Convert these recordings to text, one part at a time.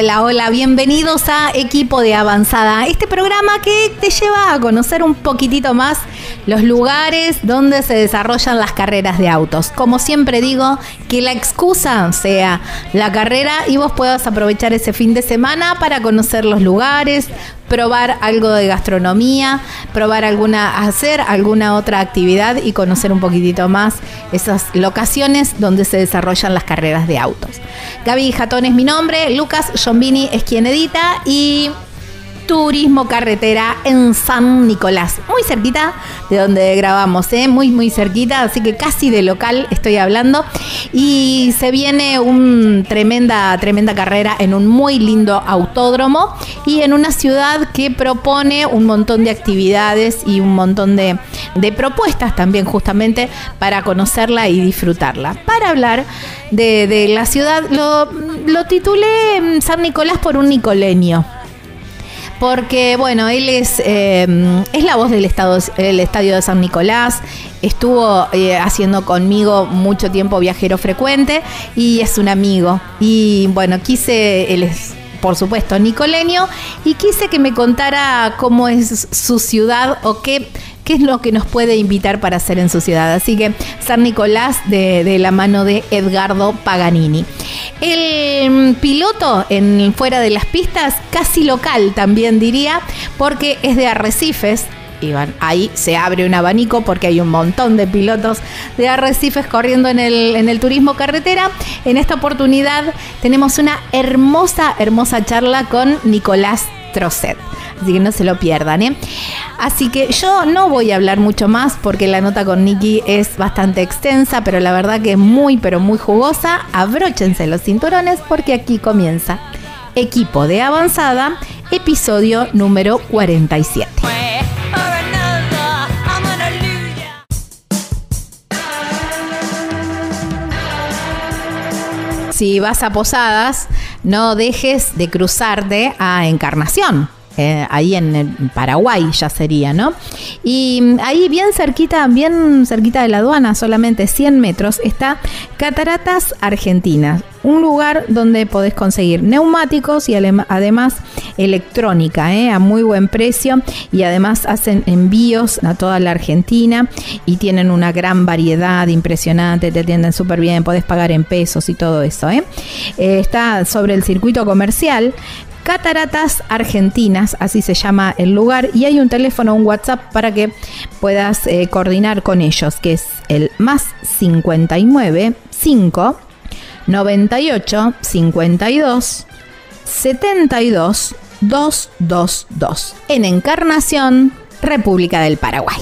Hola, hola, bienvenidos a Equipo de Avanzada, este programa que te lleva a conocer un poquitito más los lugares donde se desarrollan las carreras de autos. Como siempre digo, que la excusa sea la carrera y vos puedas aprovechar ese fin de semana para conocer los lugares, probar algo de gastronomía, probar alguna, hacer alguna otra actividad y conocer un poquitito más esas locaciones donde se desarrollan las carreras de autos. Gaby Jatón es mi nombre, Lucas Giombini es quien edita y Turismo Carretera en San Nicolás, muy cerquita de donde grabamos, ¿eh? muy muy cerquita, así que casi de local estoy hablando y se viene una tremenda tremenda carrera en un muy lindo autódromo y en una ciudad que propone un montón de actividades y un montón de, propuestas también justamente para conocerla y disfrutarla. Para hablar de, la ciudad, lo, lo titulé mm, San Nicolás por un nicoleño porque bueno, él es, em, es la voz del estado, el estadio de San Nicolás, estuvo eh, haciendo conmigo mucho tiempo viajero frecuente y es un amigo. Y bueno, quise, él es por supuesto nicoleño, y quise que me contara cómo es su ciudad o qué qué es lo que nos puede invitar para hacer en su ciudad. Así que San Nicolás de, la mano de Edgardo Paganini. El mm, piloto en fuera de las pistas, casi local también diría, porque es de Arrecifes, y ahí se abre un abanico porque hay un montón de pilotos de arrecifes corriendo en el, en el turismo carretera. En esta oportunidad tenemos una hermosa, hermosa charla con Nicolás Trocet. Así que no se lo pierdan, ¿eh? Así que yo no voy a hablar mucho más porque la nota con Nicky es bastante extensa, pero la verdad que es muy, pero muy jugosa. Abróchense los cinturones porque aquí comienza Equipo de Avanzada, episodio número 47. Si vas a Posadas, no dejes de cruzarte a Encarnación eh, ahí en, Paraguay ya sería, ¿no? Y mm, ahí bien cerquita, bien cerquita de la aduana, solamente 100 metros, está Cataratas Argentinas, un lugar donde podés conseguir neumáticos y además electrónica ¿eh? a muy buen precio y además hacen envíos a toda la Argentina y tienen una gran variedad impresionante, te atienden súper bien, podés pagar en pesos y todo eso. ¿eh? Eh, está sobre el circuito comercial, Cataratas Argentinas, así se llama el lugar, y hay un teléfono, un WhatsApp para que puedas coordinar con ellos, que es el más 59 5 98 52 72 222 en Encarnación, República del Paraguay.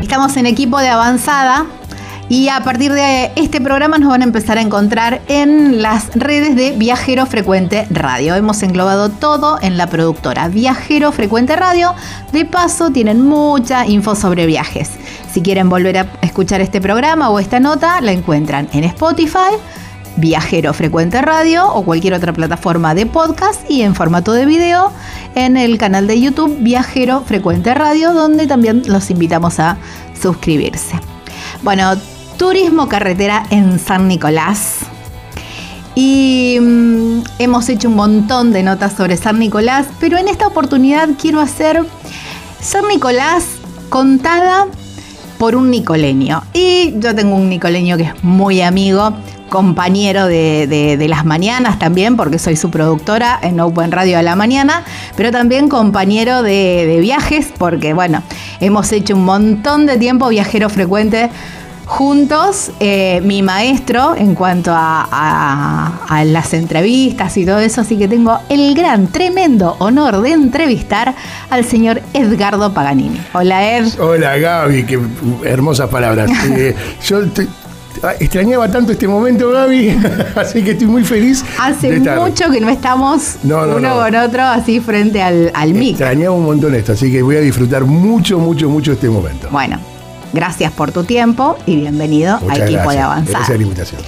Estamos en equipo de avanzada y a partir de este programa nos van a empezar a encontrar en las redes de Viajero Frecuente Radio. Hemos englobado todo en la productora Viajero Frecuente Radio. De paso, tienen mucha info sobre viajes. Si quieren volver a escuchar este programa o esta nota, la encuentran en Spotify. Viajero Frecuente Radio o cualquier otra plataforma de podcast y en formato de video en el canal de YouTube Viajero Frecuente Radio, donde también los invitamos a suscribirse. Bueno, turismo carretera en San Nicolás. Y mm, hemos hecho un montón de notas sobre San Nicolás, pero en esta oportunidad quiero hacer San Nicolás contada por un nicoleño. Y yo tengo un nicoleño que es muy amigo, compañero de, las mañanas también, porque soy su productora en Open Radio a la mañana, pero también compañero de, de viajes, porque bueno, hemos hecho un montón de tiempo viajero frecuente juntos eh, mi maestro en cuanto a, las entrevistas y todo eso, así que tengo el gran, tremendo honor de entrevistar al señor Edgardo Paganini. Hola Ed. Hola Gaby, qué hermosas palabras. Eh, yo ah, extrañaba tanto este momento, Gaby, así que estoy muy feliz. Hace mucho que no estamos uno con otro así frente al, al mic. Extrañaba un montón esto, así que voy a disfrutar mucho, mucho, mucho este momento. Bueno, Gracias por tu tiempo y bienvenido a Equipo de Avanzar. Gracias por la invitación.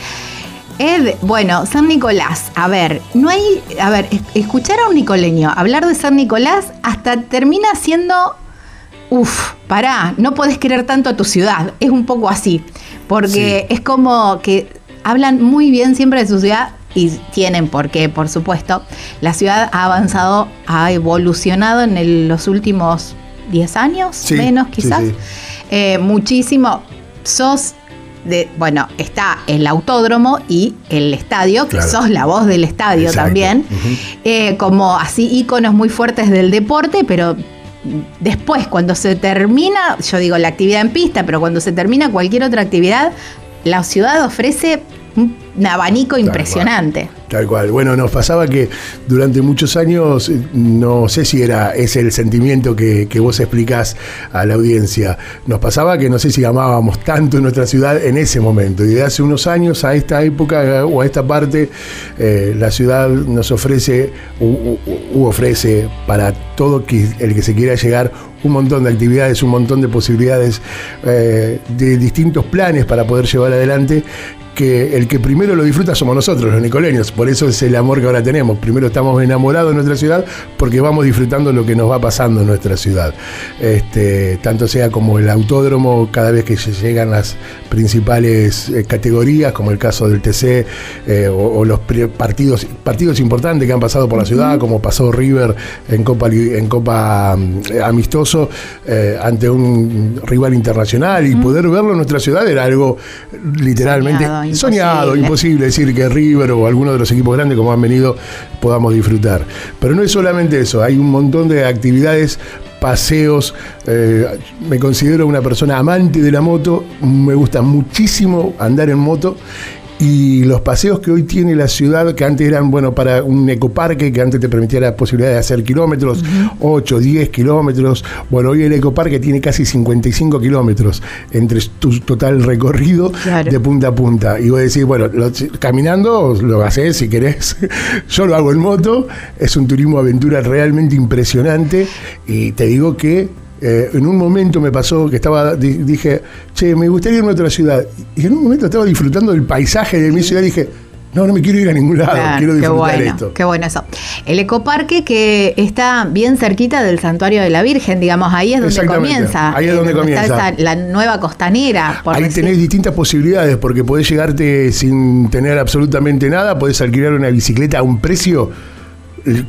Ed, bueno, San Nicolás, a ver, no hay, a ver, escuchar a un nicoleño hablar de San Nicolás hasta termina siendo, uff, pará, no podés querer tanto a tu ciudad, es un poco así, porque es como que hablan muy bien siempre de su ciudad y tienen por qué, por supuesto. La ciudad ha avanzado, ha evolucionado en los últimos 10 años, menos quizás, eh, muchísimo. Sos de, bueno, está el autódromo y el estadio, que sos la voz del estadio también, eh, como así íconos muy fuertes del deporte, pero después, cuando se termina, yo digo la actividad en pista, pero cuando se termina cualquier otra actividad, la ciudad ofrece un abanico impresionante. Tal cual. Bueno, nos pasaba que durante muchos años, eh, no sé si era ese el sentimiento que, vos explicás a la audiencia, nos pasaba que no sé si amábamos tanto en nuestra ciudad en ese momento. Y de hace unos años a esta época o a esta parte, eh, la ciudad nos ofrece, u, ofrece para todo el que se quiera llegar un montón de actividades, un montón de posibilidades, eh, de distintos planes para poder llevar adelante que el que primero lo disfruta somos nosotros, los nicoleños. Por eso es el amor que ahora tenemos. Primero estamos enamorados de nuestra ciudad porque vamos disfrutando lo que nos va pasando en nuestra ciudad. Este, tanto sea como el autódromo, cada vez que llegan las principales eh, categorías, como el caso del TC, eh, o, los partidos, partidos importantes que han pasado por la ciudad, como pasó River en Copa, en Copa mm, Amistoso, eh, ante un rival internacional, y poder verlo en nuestra ciudad era algo literalmente soñado, imposible. decir que River o alguno de los equipos grandes como han venido podamos disfrutar. Pero no es solamente eso, hay un montón de actividades paseos. Eh, me considero una persona amante de la moto, me gusta muchísimo andar en moto y los paseos que hoy tiene la ciudad, que antes eran, bueno, para un ecoparque, que antes te permitía la posibilidad de hacer kilómetros, 8, 10 kilómetros. Bueno, hoy el ecoparque tiene casi 55 kilómetros entre tu total recorrido de punta a punta. Y vos decís, bueno, caminando lo haces si querés. Yo lo hago en moto. Es un turismo aventura realmente impresionante. Y te digo que eh, en un momento me pasó que estaba, dije, che, me gustaría irme a otra ciudad. Y en un momento estaba disfrutando del paisaje de mi ciudad y dije, no, no me quiero ir a ningún lado, quiero disfrutar qué esto. Qué bueno eso. El ecoparque que está bien cerquita del santuario de la Virgen, digamos, ahí es donde comienza. Ahí es donde, comienza. la nueva costanera. ahí tenés distintas posibilidades, porque podés llegarte sin tener absolutamente nada, podés alquilar una bicicleta a un precio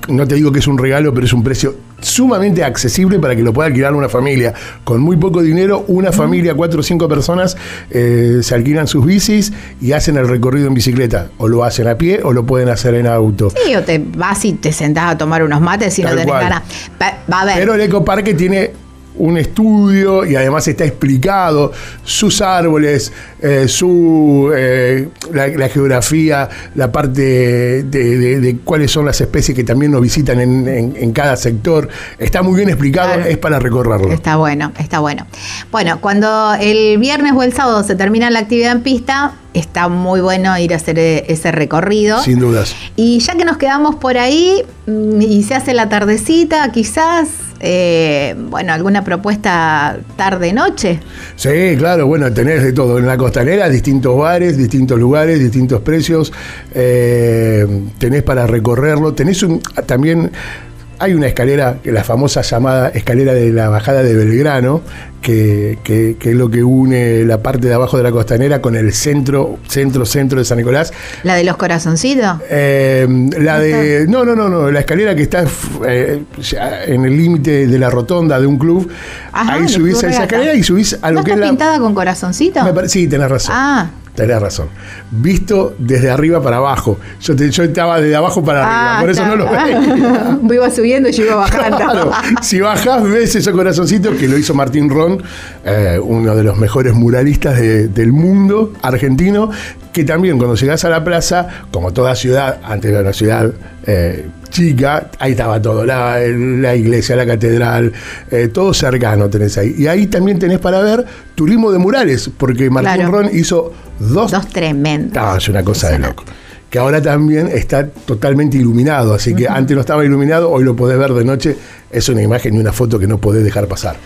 no te digo que es un regalo, pero es un precio sumamente accesible para que lo pueda alquilar una familia. Con muy poco dinero, una familia, cuatro o cinco personas, eh, se alquilan sus bicis y hacen el recorrido en bicicleta. O lo hacen a pie o lo pueden hacer en auto. Sí, o te vas y te sentás a tomar unos mates y no tenés ganas. Va, a ver. Pero el ecoparque tiene un estudio y además está explicado sus árboles, eh, su, eh, la, geografía, la parte de, cuáles son las especies que también nos visitan en, cada sector. Está muy bien explicado, es para recorrerlo. Está bueno, está bueno. Bueno, cuando el viernes o el sábado se termina la actividad en pista, está muy bueno ir a hacer e, ese recorrido. Sin dudas. Y ya que nos quedamos por ahí mm, y se hace la tardecita, quizás eh, bueno, alguna propuesta tarde-noche. Sí, claro, bueno, tenés de todo. En la costanera, distintos bares, distintos lugares, distintos precios. Eh, tenés para recorrerlo. Tenés un, también hay una escalera, la famosa llamada escalera de la bajada de Belgrano, que, es lo que une la parte de abajo de la costanera con el centro, centro, centro de San Nicolás. ¿La de los corazoncitos? Eh, la de. No, no, no, no. La escalera que está eh, en el límite de la rotonda de un club. ahí subís a esa escalera y subís a lo que está es pintada con corazoncito? sí, tenés razón. Ah. Tenés razón. Visto desde arriba para abajo. Yo, yo estaba desde abajo para arriba, ah, por eso no lo veía. iba subiendo y yo iba bajando. Claro, si bajás, ves ese corazoncito que lo hizo Martín Ron, eh, uno de los mejores muralistas del mundo argentino, que también cuando llegás a la plaza, como toda ciudad, antes de una ciudad eh, chica, ahí estaba todo, la, iglesia, la catedral, eh, todo cercano tenés ahí. Y ahí también tenés para ver turismo de murales, porque Martín Ron hizo dos... Dos tremendos. Ah, es una cosa de loco. Que ahora también está totalmente iluminado, así que antes no estaba iluminado, hoy lo podés ver de noche, es una imagen y una foto que no podés dejar pasar.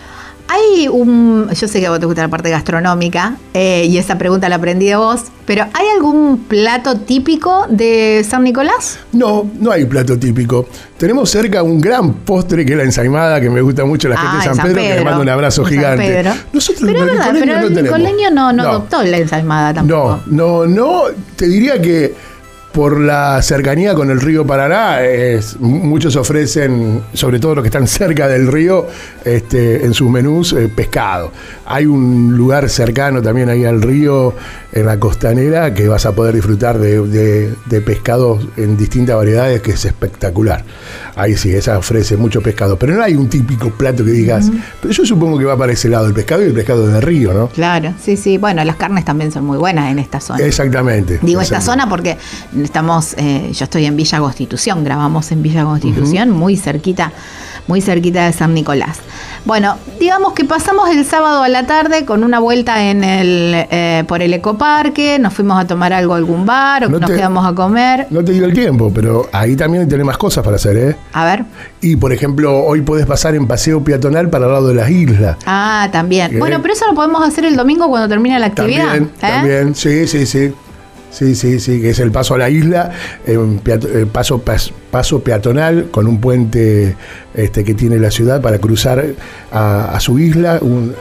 Hay un. Yo sé que a vos te gusta la parte gastronómica eh, y esa pregunta la aprendí de vos, pero ¿hay algún plato típico de San Nicolás? No, no hay plato típico. Tenemos cerca un gran postre que es la ensaimada, que me gusta mucho la gente de Ah, San, Pedro, que le Pedro. mando un abrazo gigante. Pedro. Nosotros pero es los verdad, pero no el nicoleño no, no adoptó la ensalmada tampoco. No, no, no. Te diría que por la cercanía con el río Paraná, es- muchos ofrecen, sobre todo los que están cerca del río, este, en sus menús eh, pescado. Hay un lugar cercano también ahí al río, en la costanera, que vas a poder disfrutar de, de, de pescados en distintas variedades, que es espectacular. Ahí sí, esa ofrece mucho pescado. Pero no hay un típico plato que digas, pero yo supongo que va para ese lado, el pescado y el pescado de río, ¿no? Claro, sí, sí. Bueno, las carnes también son muy buenas en esta zona. Exactamente. Digo esta zona porque estamos, eh, yo estoy en Villa Constitución, grabamos en Villa Constitución, muy cerquita, muy cerquita de San Nicolás. Bueno, digamos que pasamos el sábado a la tarde con una vuelta en el eh, por el ecoparque, nos fuimos a tomar algo a algún bar o No nos te- quedamos a comer. No te digo el tiempo, pero ahí también tenés más cosas para hacer, ¿eh? A ver. Y por ejemplo, hoy podés pasar en paseo peatonal para el lado de las islas. Ah, también. Bien. Bueno, pero eso lo podemos hacer el domingo cuando termine la actividad. También, ¿eh? también, sí, sí, sí. Sí, sí, sí, que es el paso a la isla, peato- eh, paso, pas- paso peatonal con un puente este, que tiene la ciudad para cruzar a, a su isla. Un-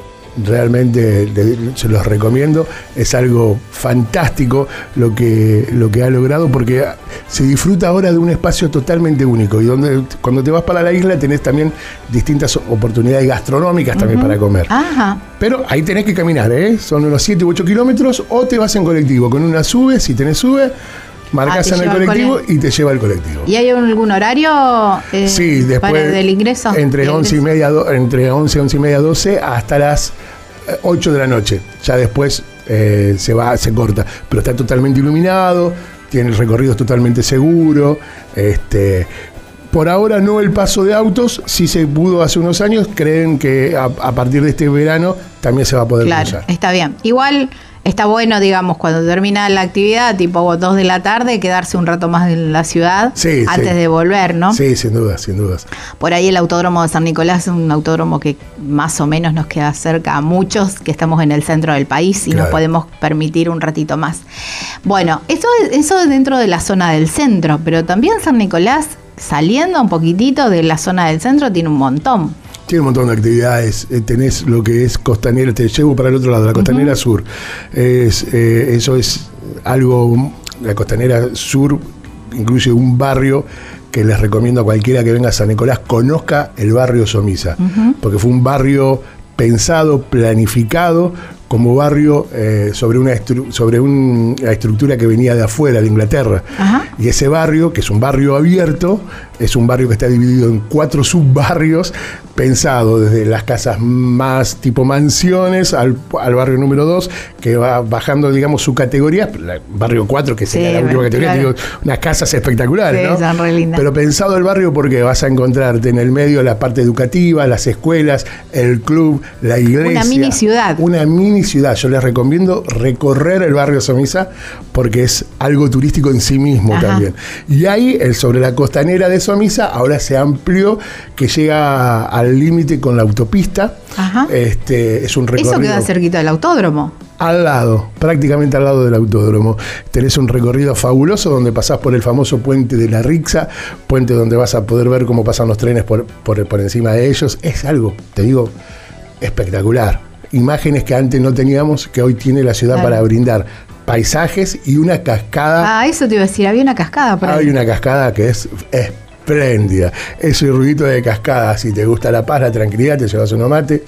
realmente se los recomiendo. Es algo fantástico lo que, lo que ha logrado porque se disfruta ahora de un espacio totalmente único y donde cuando te vas para la isla tenés también distintas oportunidades gastronómicas también para comer. Ajá. Pero ahí tenés que caminar, ¿eh? Son unos 7 u 8 kilómetros o te vas en colectivo. Con una sube, si tenés sube, marcas Ah, en el al colectivo cole. y te lleva el colectivo. ¿Y hay algún horario eh, Sí, después para del ingreso? entre Del 11 y media, do- entre 11, 11 y media, 12 hasta las eh, 8 de la noche. Ya después eh, se va, se corta, pero está totalmente iluminado, tiene el recorrido totalmente seguro, este por ahora no el paso de autos, si se pudo hace unos años, creen que a, a partir de este verano también se va a poder Claro, cruzar. está bien. Igual está bueno, digamos, cuando termina la actividad, tipo 2 de la tarde, quedarse un rato más en la ciudad Sí, antes sí. de volver, ¿no? Sí, sin duda, sin dudas. Por ahí el autódromo de San Nicolás es un autódromo que más o menos nos queda cerca a muchos que estamos en el centro del país y nos podemos permitir un ratito más. Bueno, eso, es- eso es dentro de la zona del centro, pero también San Nicolás, saliendo un poquitito de la zona del centro, tiene un montón. Tiene un montón de actividades. Eh, tenés lo que es costanera, te llevo para el otro lado, la costanera sur. Es, eh, eso es algo, la costanera sur incluye un barrio que les recomiendo a cualquiera que venga a San Nicolás conozca el barrio Somisa, porque fue un barrio pensado, planificado como barrio eh, sobre, una, estru- sobre un- una estructura que venía de afuera, de Inglaterra. Ajá. Y ese barrio, que es un barrio abierto, es un barrio que está dividido en cuatro subbarrios, pensado desde las casas más tipo mansiones al, al barrio número 2, que va bajando, digamos, su categoría, barrio 4, que sería Sí, la última categoría, claro. digo, unas casas espectaculares, Sí, ¿no? son re lindas. Pero pensado el barrio porque vas a encontrarte en el medio la parte educativa, las escuelas, el club, la iglesia. Una mini ciudad. Una mini ciudad. Yo les recomiendo recorrer el barrio Somisa porque es algo turístico en sí mismo Ajá. también. Y ahí, el, sobre la costanera de Somisa, ahora se amplió que llega al límite con la autopista. Ajá. Este, es un recorrido Eso queda cerquita del autódromo. al lado, prácticamente al lado del autódromo. Tenés un recorrido fabuloso donde pasás por el famoso puente de la Rixa, puente donde vas a poder ver cómo pasan los trenes por, por, por encima de ellos. Es algo, te digo, espectacular. Imágenes que antes no teníamos, que hoy tiene la ciudad Claro. para brindar paisajes y una cascada. Ah, eso te iba a decir, había una cascada por ahí. Hay una cascada que es espléndida. Ese ruidito de cascada, si te gusta la paz, la tranquilidad, te llevas un mate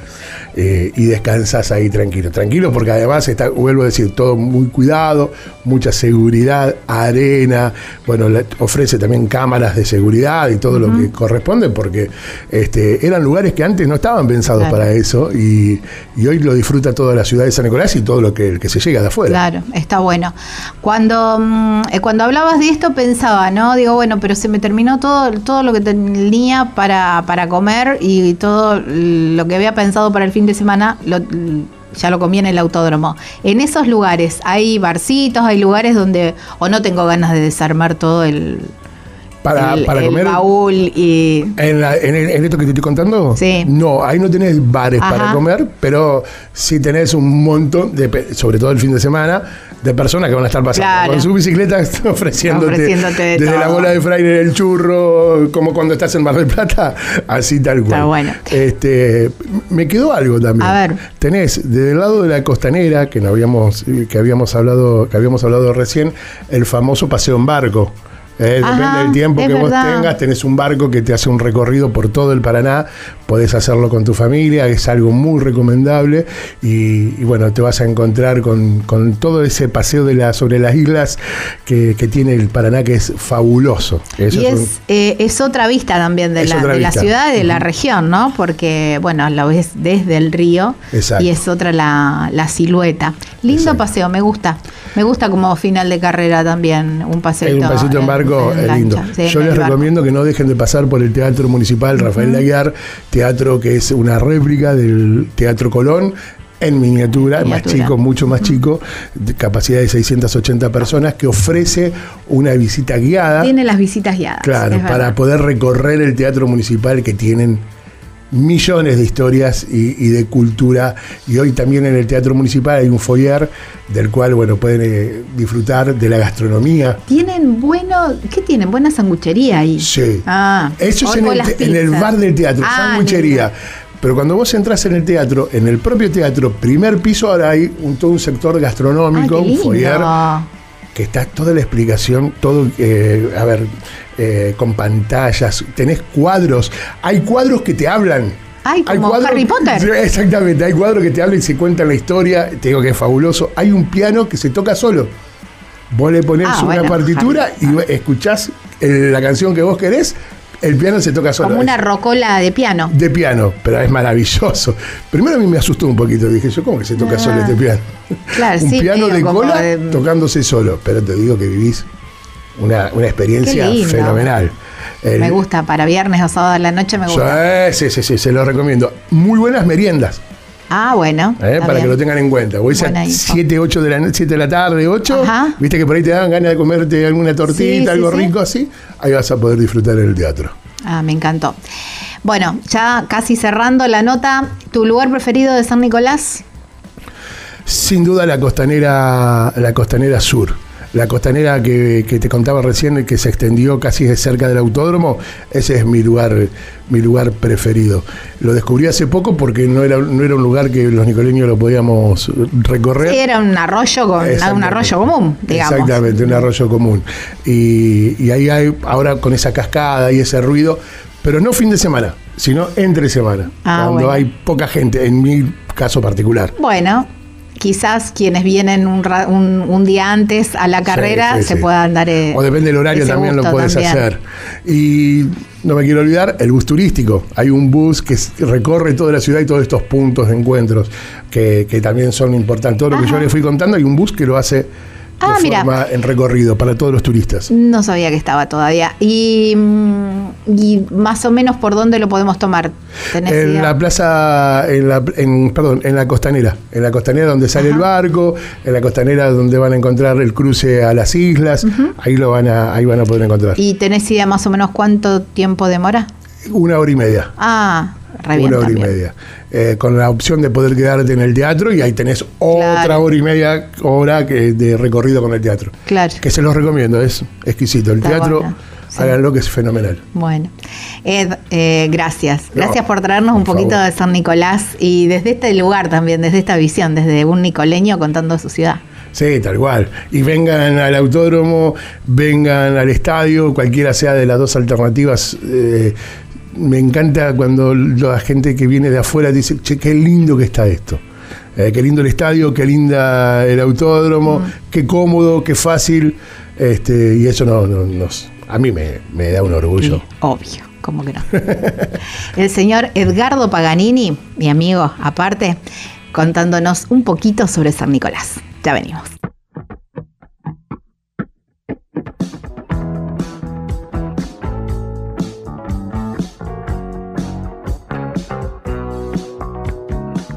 eh, y descansas ahí tranquilo. Tranquilo porque además está, vuelvo a decir, todo muy cuidado, mucha seguridad, arena, bueno, la- ofrece también cámaras de seguridad y todo lo que corresponde porque este, eran lugares que antes no estaban pensados Claro. para eso y, y hoy lo disfruta toda la ciudad de San Nicolás y todo lo que, que se llega de afuera. Claro, está bueno. Cuando, mm, eh, cuando hablabas de esto pensaba, ¿no? Digo, bueno, pero se me terminó todo, todo lo que tenía para, para comer y todo lo que había pensado para el fin de semana, lo- ya lo comí en el autódromo. En esos lugares hay barcitos, hay lugares donde o no tengo ganas de desarmar todo el, Para, el, para el comer. baúl y... ¿En, la- en, el- en esto que te estoy contando? Sí. No, ahí no tenés bares Ajá. para comer, pero sí tenés un montón, de, sobre todo el fin de semana, de personas que van a estar pasando Claro. con su bicicleta ofreciéndote, Ofreciéndote de desde la bola de fraile, el churro, como cuando estás en Mar del Plata, así tal cual. Está bueno. Este, me quedó algo también. A ver. Tenés desde el lado de la costanera, que, no habíamos, que, habíamos hablado, que habíamos hablado recién, el famoso paseo en barco. Eh, Ajá, depende del tiempo que vos tengas, tenés un barco que te hace un recorrido por todo el Paraná, podés hacerlo con tu familia, es algo muy recomendable y, y bueno, te vas a encontrar con, con todo ese paseo de la, sobre las islas que, que tiene el Paraná que es fabuloso. Eso Y es un- es, eh, es otra vista también de, la, de la ciudad y de la región, ¿no? Porque, bueno, lo ves desde el río Exacto. y es otra la, la silueta. Lindo Exacto. paseo, me gusta. Me gusta como final de carrera también, un paseo. Un pasito en barco es lindo. Yo les recomiendo que no dejen de pasar por el Teatro Municipal Rafael Laguiar, teatro que es una réplica del Teatro Colón. En miniatura, más Miniatura. chico, mucho más chico, de capacidad de 680 personas, que ofrece una visita guiada. Tiene las visitas guiadas. Claro, para poder recorrer el teatro municipal que tienen millones de historias y, y de cultura. Y hoy también en el teatro municipal hay un foyer del cual, bueno, pueden eh, disfrutar de la gastronomía. Tienen bueno, ¿qué tienen? Buena sanguchería ahí. Sí. Ah, Eso es en el, en bar del teatro, Ah, sanguchería. lindo. Pero cuando vos entras en el teatro, en el propio teatro, primer piso, ahora hay un, todo un sector Ah, gastronómico, qué un foyer, que está toda la explicación, todo, eh, a ver, eh, con pantallas, tenés cuadros, hay cuadros que te hablan. Ay, Hay como Harry Potter. Exactamente, hay cuadros que te hablan y se cuentan la historia, te digo que es fabuloso. Hay un piano que se toca solo. Vos le ponés Ah, una bueno, partitura Harry y escuchás el- la canción que vos querés, el piano se toca solo. Como una rocola de piano. de piano, pero es maravilloso. Primero a mí me asustó un poquito, dije yo, ¿cómo que se toca Ah. solo este piano? Claro, un sí, piano de cola de- tocándose solo, pero te digo que vivís una, una experiencia fenomenal. El- Me gusta, para viernes o sábado de la noche me gusta. Sí, sí, sí, se lo recomiendo. Muy buenas meriendas, Ah, bueno. ¿eh? para que lo tengan en cuenta. Voy a Buena info. 7, 8 de la, no- 7 de la tarde, 8. Ajá. Viste que por ahí te dan ganas de comerte alguna tortita, sí, algo sí. rico así. Ahí vas a poder disfrutar el teatro. Ah, me encantó. Bueno, ya casi cerrando la nota, ¿tu lugar preferido de San Nicolás? Sin duda la costanera, la costanera sur. La costanera que, que te contaba recién, que se extendió casi de cerca del autódromo, ese es mi lugar, mi lugar preferido. Lo descubrí hace poco porque no era, no era un lugar que los nicoleños lo podíamos recorrer. Sí, era un arroyo con un Exactamente. arroyo común, digamos. Exactamente, un arroyo común. Y, y ahí hay, ahora con esa cascada y ese ruido, pero no fin de semana, sino entre semana, Ah, cuando bueno. hay poca gente, en mi caso particular. Bueno, quizás quienes vienen un, ra- un- un día antes a la carrera Sí, sí, se sí. puedan dar. eh, O depende del horario también lo puedes también. hacer. Y no me quiero olvidar el bus turístico. Hay un bus que recorre toda la ciudad y todos estos puntos de encuentros que, que también son importantes. Todo lo que Ajá. yo le fui contando, hay un bus que lo hace Ah, de mira. forma en recorrido para todos los turistas. No sabía que estaba todavía. Y, mm, y más o menos por dónde lo podemos tomar. ¿Tenés En idea? la plaza, en la, en, perdón, en la costanera, en la costanera donde sale el barco, en la costanera donde van a encontrar el cruce a las islas, ahí lo van a, ahí van a poder encontrar. ¿Y tenés idea más o menos cuánto tiempo demora? Una hora y media. Ah, re bien una hora también. y media. Eh, con la opción de poder quedarte en el teatro y ahí tenés otra Claro. hora y media hora que, de recorrido con el teatro. Claro. Que se los recomiendo, es exquisito. El Está teatro, bueno, sí. háganlo que es fenomenal. Bueno, Ed, eh, gracias. No, Gracias por traernos un poquito favor. de San Nicolás y desde este lugar también, desde esta visión, desde un nicoleño contando su ciudad. Sí, tal cual. Y vengan al autódromo, vengan al estadio, cualquiera sea de las dos alternativas. eh, me encanta cuando la gente que viene de afuera dice, che, qué lindo que está esto. Eh, qué lindo el estadio, qué linda el autódromo, qué cómodo, qué fácil. Este, y eso no, no- nos, a mí me, me da un orgullo. Obvio, como que no. El señor Edgardo Paganini, mi amigo, aparte, contándonos un poquito sobre San Nicolás. Ya venimos.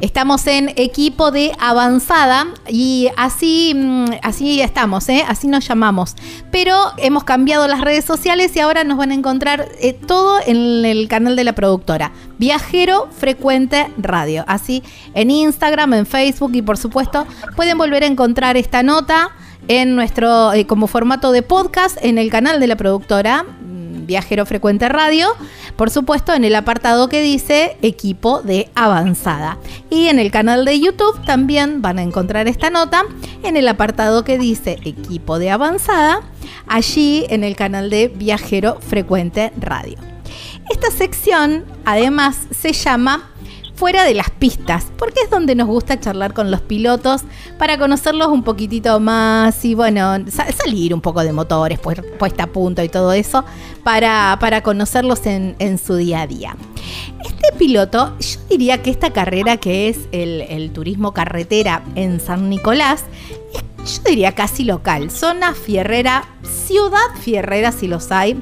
Estamos en equipo de avanzada y así, mm, así estamos, ¿eh? así nos llamamos. Pero hemos cambiado las redes sociales y ahora nos van a encontrar eh, todo en el canal de la productora. Viajero Frecuente Radio. Así en Instagram, en Facebook y por supuesto pueden volver a encontrar esta nota en nuestro eh, como formato de podcast en el canal de la productora Viajero Frecuente Radio, por supuesto en el apartado que dice equipo de avanzada. Y en el canal de YouTube también van a encontrar esta nota en el apartado que dice equipo de avanzada, allí en el canal de Viajero Frecuente Radio. Esta sección además se llama fuera de las pistas, porque es donde nos gusta charlar con los pilotos para conocerlos un poquitito más y bueno, salir un poco de motores, pues, puesta a punto y todo eso, para, para conocerlos en, su día a día. Este piloto, yo diría que esta carrera que es el, el turismo carretera en San Nicolás, yo diría casi local, zona fierrera, ciudad fierrera si los hay,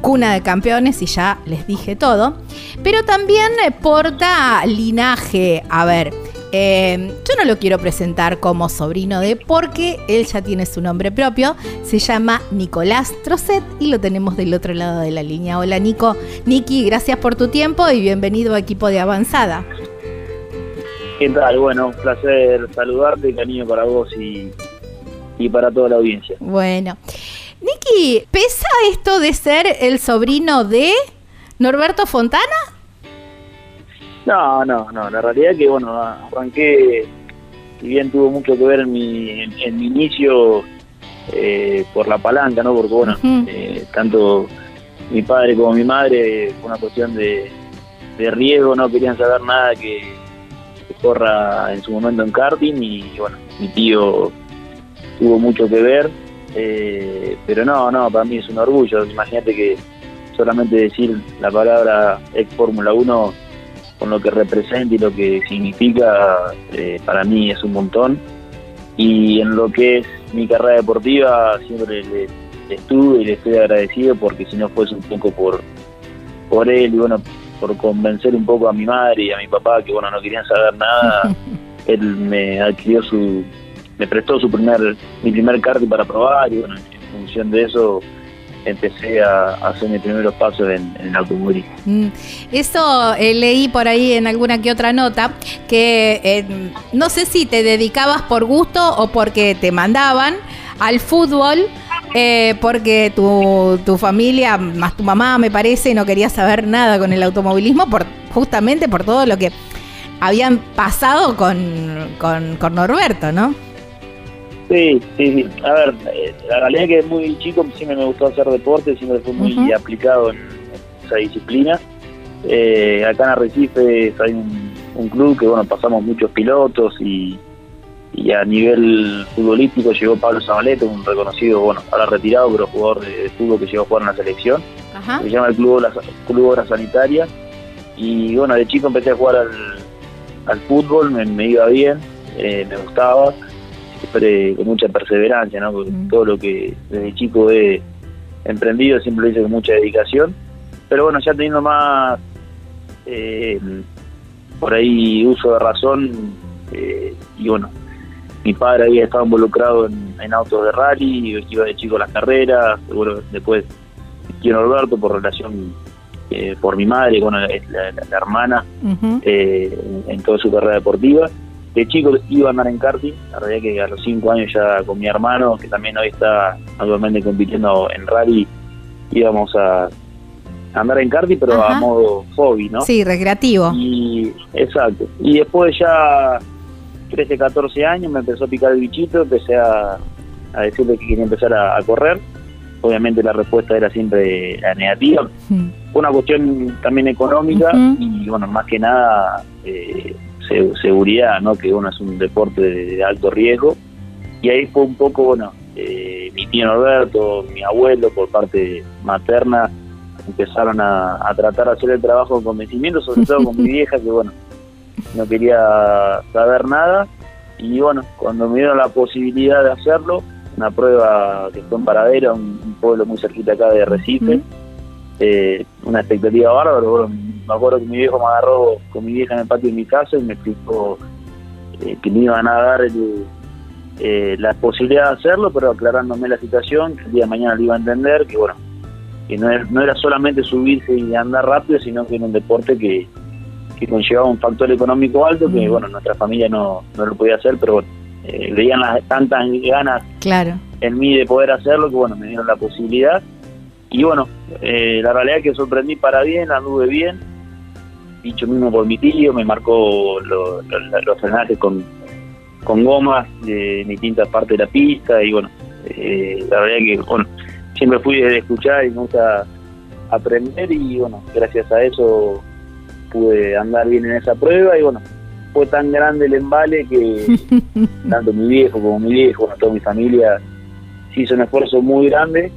cuna de campeones y ya les dije todo. Pero también eh, porta linaje. A ver, em, yo no lo quiero presentar como sobrino de porque él ya tiene su nombre propio. Se llama Nicolás Trocet y lo tenemos del otro lado de la línea. Hola Nico. Niki, gracias por tu tiempo y bienvenido a equipo de avanzada. ¿Qué tal? Bueno, un placer saludarte, cariño para vos y, y para toda la audiencia. Bueno. Niki, ¿pesa esto de ser el sobrino de Norberto Fontana? No, no, no. La realidad es que, bueno, arranqué, si bien tuvo mucho que ver en mi, en, mi inicio eh, por la palanca, ¿no? Porque, bueno, eh, tanto mi padre como mi madre, fue una cuestión de, de riesgo, no querían saber nada que, que corra en su momento en karting y, bueno, mi tío tuvo mucho que ver eh, pero no, no, para mí es un orgullo. Imagínate que solamente decir la palabra ex Fórmula 1 con lo que representa y lo que significa, eh, para mí es un montón. Y en lo que es mi carrera deportiva, siempre le, estuve y le estoy agradecido porque si no fuese un poco por, por él y bueno, por convencer un poco a mi madre y a mi papá que bueno, no querían saber nada, él me adquirió su, me prestó su primer, mi primer karting para probar y bueno, en función de eso empecé a, hacer mis primeros pasos en, el automovilismo. Mm, eso eh, leí por ahí en alguna que otra nota, que eh, no sé si te dedicabas por gusto o porque te mandaban al fútbol, eh, porque tu, tu, familia, más tu mamá me parece, no quería saber nada con el automovilismo, por, justamente por todo lo que habían pasado con, con, con Norberto, ¿no? Sí, sí, sí. A ver, eh, la realidad es que es muy chico siempre me gustó hacer deporte, siempre fue muy aplicado en, esa disciplina. Eh, acá en Arrecife hay un, club que, bueno, pasamos muchos pilotos y, y a nivel futbolístico llegó Pablo Zabaleta, un reconocido, bueno, ahora retirado, pero jugador de, fútbol que llegó a jugar en la selección. Se llama el Club, la, Club Obra Sanitaria. Y bueno, de chico empecé a jugar al, al fútbol, me, iba bien, eh, me gustaba siempre con mucha perseverancia, ¿no? todo lo que desde chico he emprendido siempre lo hice con mucha dedicación. Pero bueno, ya teniendo más eh, por ahí uso de razón, eh, y bueno, mi padre había estado involucrado en, autos de rally, iba de chico a las carreras, bueno, después quiero Alberto por relación eh, por mi madre, con la, hermana, en toda su carrera deportiva de chico iba a andar en karting, la realidad que a los 5 años ya con mi hermano, que también hoy está actualmente compitiendo en rally, íbamos a, andar en karting, pero a modo hobby, ¿no? Sí, recreativo. Y, exacto. Y después ya 13, 14 años me empezó a picar el bichito, empecé a, a decirle que quería empezar a, correr. Obviamente la respuesta era siempre la negativa. Fue una cuestión también económica y bueno, más que nada eh, seguridad, ¿no? Que uno es un deporte de, alto riesgo. Y ahí fue un poco, bueno, eh, mi tío Norberto, mi abuelo por parte materna, empezaron a, tratar de hacer el trabajo con convencimiento, sobre todo con mi vieja, que bueno, no quería saber nada. Y bueno, cuando me dieron la posibilidad de hacerlo, una prueba que fue en Paradera, un, pueblo muy cerquita acá de Recife, eh, una expectativa bárbara. Bueno, me acuerdo que mi viejo me agarró con mi vieja en el patio de mi casa y me explicó eh, que me iban a dar eh, la posibilidad de hacerlo, pero aclarándome la situación, que el día de mañana lo iba a entender, que bueno, que no era, no era solamente subirse y andar rápido, sino que era un deporte que, que conllevaba un factor económico alto, que bueno, nuestra familia no, no lo podía hacer, pero bueno, eh, veían las tantas ganas claro. en mí de poder hacerlo, que bueno, me dieron la posibilidad. Y bueno, eh, la realidad es que sorprendí para bien, anduve bien, dicho mismo por mi tío, me marcó los frenajes con, con gomas de distintas partes de la pista y bueno, eh, la verdad que bueno, siempre fui de escuchar y nunca aprender y bueno, gracias a eso pude andar bien en esa prueba y bueno, fue tan grande el embale que tanto mi viejo como mi viejo, toda mi familia, se hizo un esfuerzo muy grande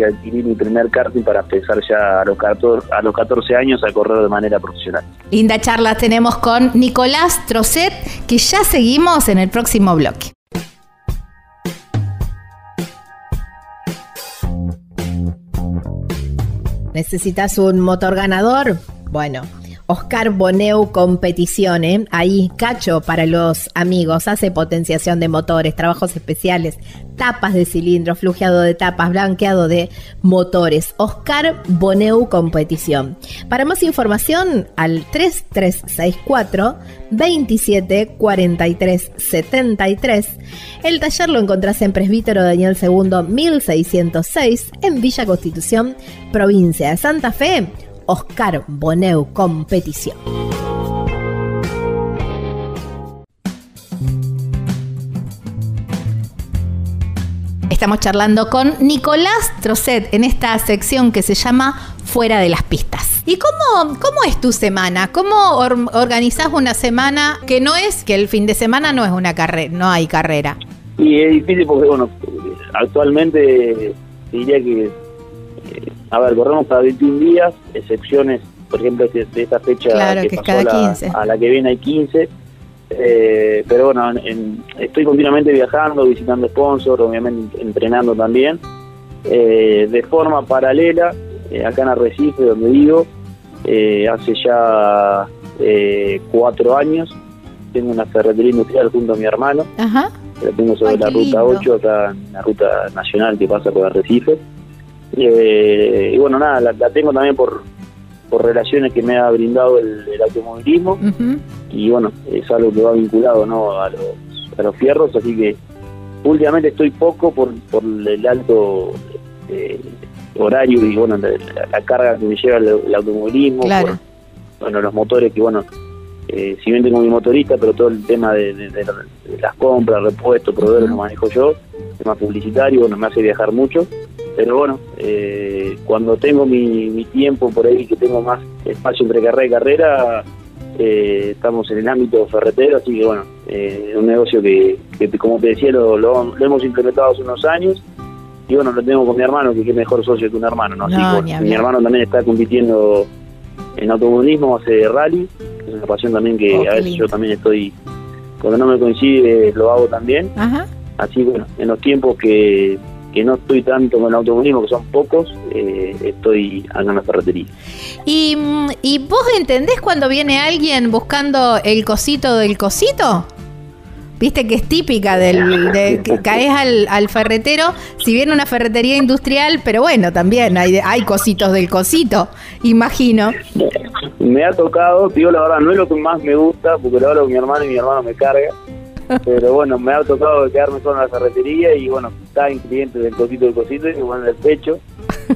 y adquirí mi primer karting para empezar ya a los, 14, a los 14 años a correr de manera profesional. Linda charla tenemos con Nicolás Trocet, que ya seguimos en el próximo bloque. ¿Necesitas un motor ganador? Bueno Oscar Boneu Competición, ¿eh? ahí Cacho para los amigos, hace potenciación de motores, trabajos especiales, tapas de cilindro, flujeado de tapas, blanqueado de motores. Oscar Boneu Competición. Para más información al 3364 27 43 73. El taller lo encontrás en Presbítero Daniel II 1606 en Villa Constitución, provincia de Santa Fe Oscar Boneu Competición. Estamos charlando con Nicolás Trocet en esta sección que se llama Fuera de las pistas. ¿Y cómo, cómo es tu semana? ¿Cómo organizás una semana que no es, que el fin de semana no es una carrera, no hay carrera? Y es difícil porque, bueno, actualmente diría que a ver, corremos cada 21 días, excepciones, por ejemplo, de, esta fecha que, pasó a la que viene hay 15. Eh, pero bueno, estoy continuamente viajando, visitando sponsors, obviamente entrenando también. Eh, de forma paralela, eh, acá en Arrecife, donde vivo, hace ya cuatro años, tengo una ferretería industrial junto a mi hermano. Ajá. La tengo sobre la ruta 8, acá en la ruta nacional que pasa por Arrecife. Eh, y bueno, nada, la, tengo también por, por relaciones que me ha brindado el, automovilismo. Y bueno, es algo que va vinculado ¿no? a, los, a los fierros, así que últimamente estoy poco por, por el alto eh, horario y bueno, la, carga que me lleva el, automovilismo, por, bueno, los motores que bueno, eh, si bien tengo mi motorista, pero todo el tema de, las compras, repuestos, proveedores lo manejo yo, tema publicitario, bueno, me hace viajar mucho pero bueno, eh, cuando tengo mi, tiempo por ahí, que tengo más espacio entre carrera y carrera, eh, estamos en el ámbito ferretero, así que bueno, eh, un negocio que, como te decía, lo, hemos implementado hace unos años y bueno, lo tengo con mi hermano, que es mejor socio que un hermano, ¿no? mi hermano también está compitiendo en automovilismo, hace rally, es una pasión también que oh, a veces yo también estoy, cuando no me coincide, lo hago también. Así bueno, en los tiempos que, que no estoy tanto con el automovilismo, que son pocos, eh, estoy acá en la ferretería. ¿Y, ¿Y vos entendés cuando viene alguien buscando el cosito del cosito? Viste que es típica del de que caes al, al, ferretero, si viene una ferretería industrial, pero bueno, también hay, hay cositos del cosito, imagino. Me ha tocado, digo la verdad, no es lo que más me gusta, porque lo hablo con mi hermano y mi hermano me carga pero bueno, me ha tocado quedarme solo en la ferretería y bueno, está en clientes del cosito del cosito y bueno, el pecho.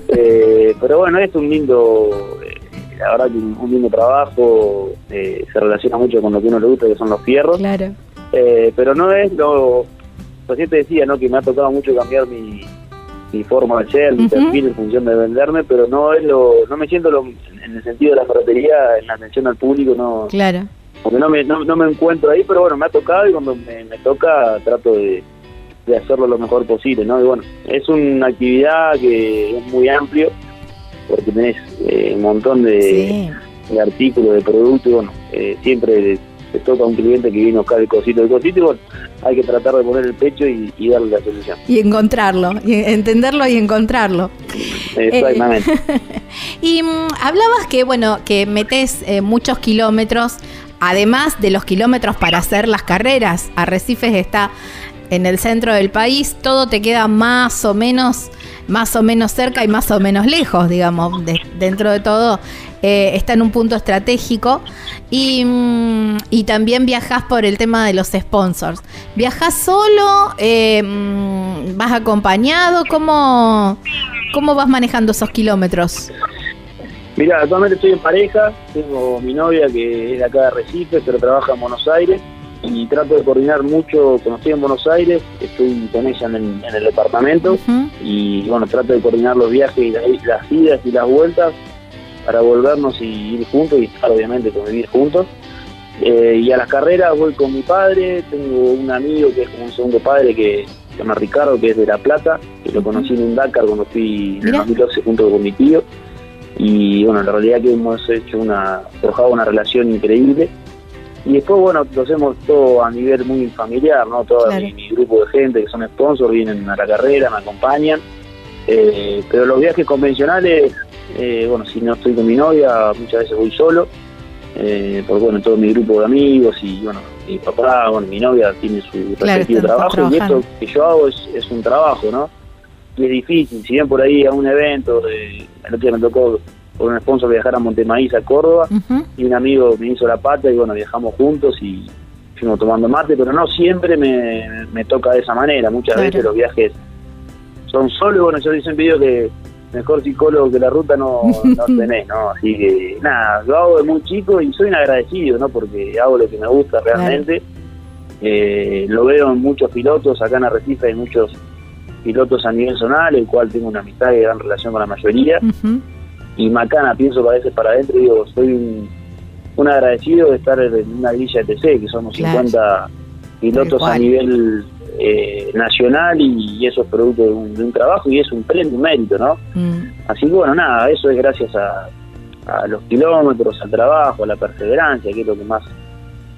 Eh, pero bueno, es un lindo, eh, la verdad que un, lindo trabajo, eh, se relaciona mucho con lo que uno le gusta, que son los fierros. Claro. pero no es lo, recién te decía, ¿no? Que me ha tocado mucho cambiar mi, mi forma de ser, mi perfil en función de venderme, pero no es lo, no me siento lo, en el sentido de la ferretería, en la atención al público, no. Claro. Porque no me, no, me encuentro ahí, pero bueno, me ha tocado y cuando me, toca trato de, hacerlo lo mejor posible, ¿no? Y bueno, es una actividad que es muy amplio, porque tenés eh, un montón de, artículos, de productos, y bueno, eh, siempre te toca a un cliente que viene a buscar el cosito del cosito y bueno, hay que tratar de poner el pecho y, darle la solución. Y encontrarlo, y entenderlo y encontrarlo. Exactamente. y mm, hablabas que, bueno, que metes eh, muchos kilómetros, además de los kilómetros para hacer las carreras. Arrecifes está en el centro del país, todo te queda más o menos, más o menos cerca y más o menos lejos, digamos, dentro de todo. Eh, está en un punto estratégico y, mm, también viajas por el tema de los sponsors. ¿Viajas solo? Eh, mm, ¿Vas acompañado? ¿Cómo, ¿Cómo vas manejando esos kilómetros? Mira, actualmente estoy en pareja, tengo mi novia que es de acá de Recife, pero trabaja en Buenos Aires y trato de coordinar mucho, como estoy en Buenos Aires, estoy con ella en el, departamento y bueno, trato de coordinar los viajes y las idas y las vueltas para volvernos y ir juntos y estar obviamente convivir juntos. Eh, y a las carreras voy con mi padre, tengo un amigo que es como un segundo padre que se llama Ricardo, que es de La Plata, que lo conocí en un Dakar cuando fui en el 2012 junto con mi tío. Y bueno, la realidad que hemos hecho una, forjado una relación increíble. Y después, bueno, lo hacemos todo a nivel muy familiar, ¿no? Todo mi, grupo de gente que son sponsors vienen a la carrera, me acompañan. Eh, pero los viajes convencionales eh, bueno, si no estoy con mi novia, muchas veces voy solo, eh, porque bueno, todo mi grupo de amigos y bueno, mi papá, bueno, mi novia tiene su respectivo trabajo y esto que yo hago es, es un trabajo, ¿no? Y es difícil, si bien por ahí a un evento, el otro día me tocó por un sponsor viajar a Montemaíz, a Córdoba, y un amigo me hizo la pata y bueno, viajamos juntos y fuimos tomando mate, pero no siempre me, me toca de esa manera, muchas veces los viajes son solo, bueno, yo hice un video que mejor psicólogo que la ruta no, no tenés, ¿no? Así que nada, lo hago de muy chico y soy un agradecido, ¿no? Porque hago lo que me gusta realmente. Eh, lo veo en muchos pilotos, acá en Arrecife hay muchos pilotos a nivel zonal, el cual tengo una amistad y gran relación con la mayoría. Y Macana, pienso a veces para adentro y digo, soy un, agradecido de estar en una grilla de TC, que somos 50 pilotos a nivel eh, nacional y, eso es producto de un, trabajo y es un un mérito, ¿no? Mm. Así que bueno, nada, eso es gracias a, los kilómetros, al trabajo, a la perseverancia, que es lo que más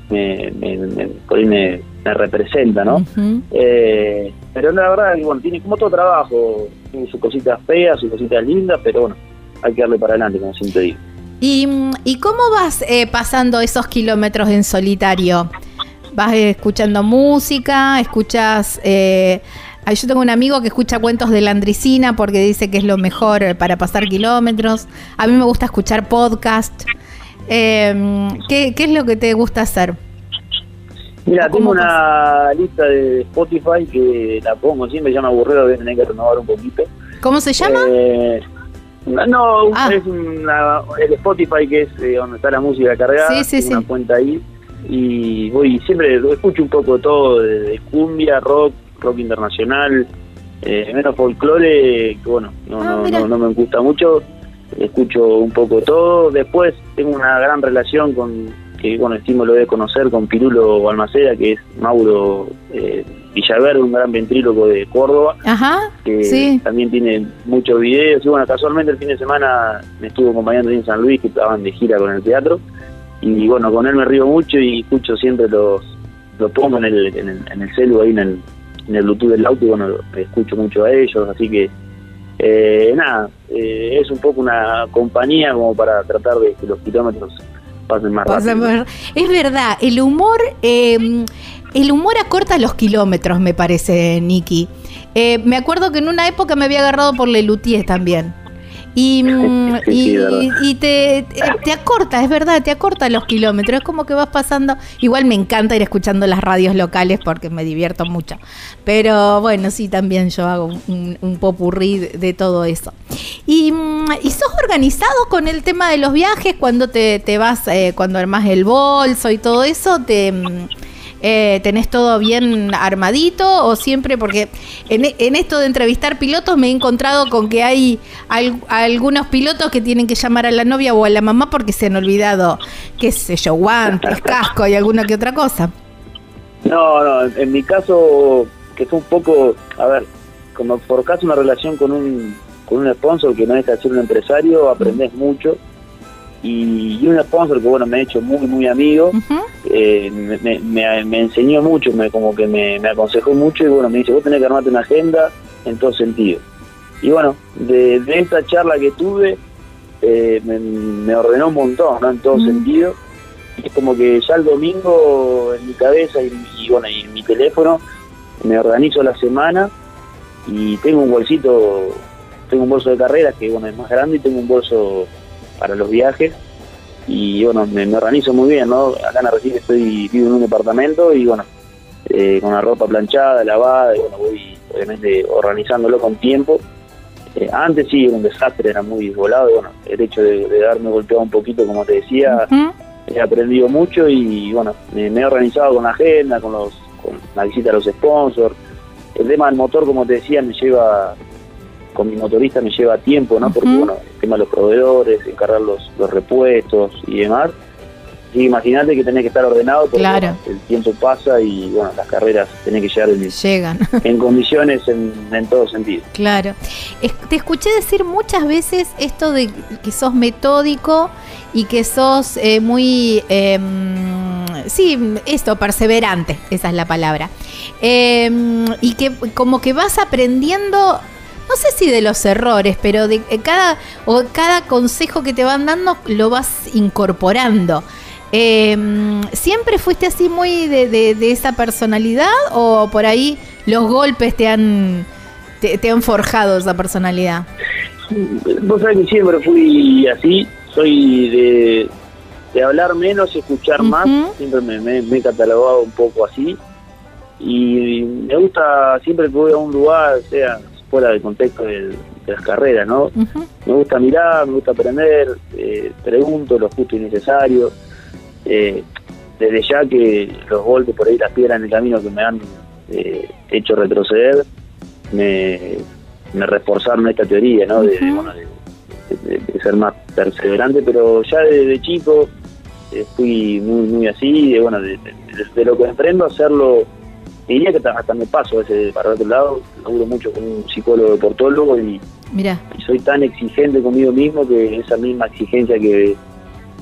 me, me, representa, ¿no? Eh, pero la verdad que bueno, tiene como todo trabajo, tiene sus cositas feas, sus cositas lindas, pero bueno, hay que darle para adelante, como siempre digo. ¿Y, y cómo vas eh, pasando esos kilómetros en solitario? vas escuchando música, escuchas... Eh, yo tengo un amigo que escucha cuentos de Landricina porque dice que es lo mejor para pasar kilómetros. A mí me gusta escuchar podcast. Em, ¿qué, es lo que te gusta hacer? Mira, tengo una lista de Spotify que la pongo siempre, ya me aburrido, voy a tener que renovar un poquito. ¿Cómo se llama? Eh, no, ah. es el Spotify que es eh, donde está la música cargada, sí, sí, una cuenta ahí y voy siempre escucho un poco todo, de, cumbia, rock, rock internacional, eh, menos folclore, que bueno, no, ah, no, no, me gusta mucho, escucho un poco todo. Después tengo una gran relación con, que bueno, estimo lo de conocer, con Pirulo Balmaceda, que es Mauro eh, Villaverde, un gran ventríloco de Córdoba, que también tiene muchos videos. Y bueno, casualmente el fin de semana me estuvo acompañando en San Luis, que estaban de gira con el teatro. Y bueno, con él me río mucho y escucho siempre los, lo pongo en el, en el, en el celu ahí en el, en el Bluetooth del auto y bueno, escucho mucho a ellos, así que eh, nada, eh, es un poco una compañía como para tratar de que los kilómetros pasen más rápido. Es verdad, el humor, eh, el humor acorta los kilómetros, me parece, Nicky. me acuerdo que en una época me había agarrado por Lelutier también. Y, mm, y, te, te, acorta, es verdad, te acorta los kilómetros. Es como que vas pasando. Igual me encanta ir escuchando las radios locales porque me divierto mucho. Pero bueno, sí, también yo hago un, un popurrí de, todo eso. Y, mm, y, sos organizado con el tema de los viajes cuando te, te vas, eh, cuando armas el bolso y todo eso, te mm, eh, tenés todo bien armadito o siempre, porque en, esto de entrevistar pilotos me he encontrado con que hay algunos pilotos que tienen que llamar a la novia o a la mamá porque se han olvidado, qué sé yo, guantes, casco y alguna que otra cosa. No, no, en mi caso, que es un poco, a ver, como por caso una relación con un, con un sponsor que no es ser un empresario, aprendes mucho y, un sponsor que bueno me ha hecho muy muy amigo eh, me, me, enseñó mucho me como que me, aconsejó mucho y bueno me dice vos tenés que armarte una agenda en todo sentido y bueno de, esta charla que tuve eh, me, ordenó un montón ¿no? en todo sentido. Es como que ya el domingo en mi cabeza y, bueno y en mi teléfono me organizo la semana y tengo un bolsito tengo un bolso de carreras que bueno es más grande y tengo un bolso para los viajes y bueno, me, organizo muy bien, ¿no? Acá en Arrecife estoy vivo en un departamento y bueno, eh, con la ropa planchada, lavada, y bueno, voy obviamente organizándolo con tiempo. Eh, antes sí, un desastre, era muy volado, y bueno, el hecho de, darme golpeado un poquito, como te decía, he aprendido mucho y bueno, me, he organizado con la agenda, con, los, con la visita a los sponsors. El tema del motor, como te decía, me lleva con mi motorista me lleva tiempo, ¿no? Porque, bueno, el tema de los proveedores, encargar los, los repuestos y demás. Y imagínate que tenés que estar ordenado porque el tiempo pasa y, bueno, las carreras tenés que llegar en, Llegan. en condiciones en, en todo sentido. Claro. te escuché decir muchas veces esto de que sos metódico y que sos eh, muy... Em, sí, esto, perseverante, esa es la palabra. Em, y que como que vas aprendiendo no sé si de los errores, pero de eh, cada, o cada consejo que te van dando lo vas incorporando. Em, ¿Siempre fuiste así muy de, esa personalidad o por ahí los golpes te han, te, han forjado esa personalidad? Vos sabés que siempre fui así, soy de, de hablar menos y escuchar más, siempre me, me, me, he catalogado un poco así y me gusta siempre que voy a un lugar, sea fuera del contexto de, las carreras, ¿no? Me gusta mirar, me gusta aprender, eh, pregunto lo justo y necesario. Eh, desde ya que los golpes por ahí, las piedras en el camino que me han eh, hecho retroceder, me, me reforzaron esta teoría, ¿no? De, ser más perseverante, pero ya desde chico fui muy, muy así, de, bueno, de, lo que emprendo, hacerlo diría que hasta me paso ese para otro lado, laburo mucho con un psicólogo deportólogo y, Mira. y soy tan exigente conmigo mismo que esa misma exigencia que,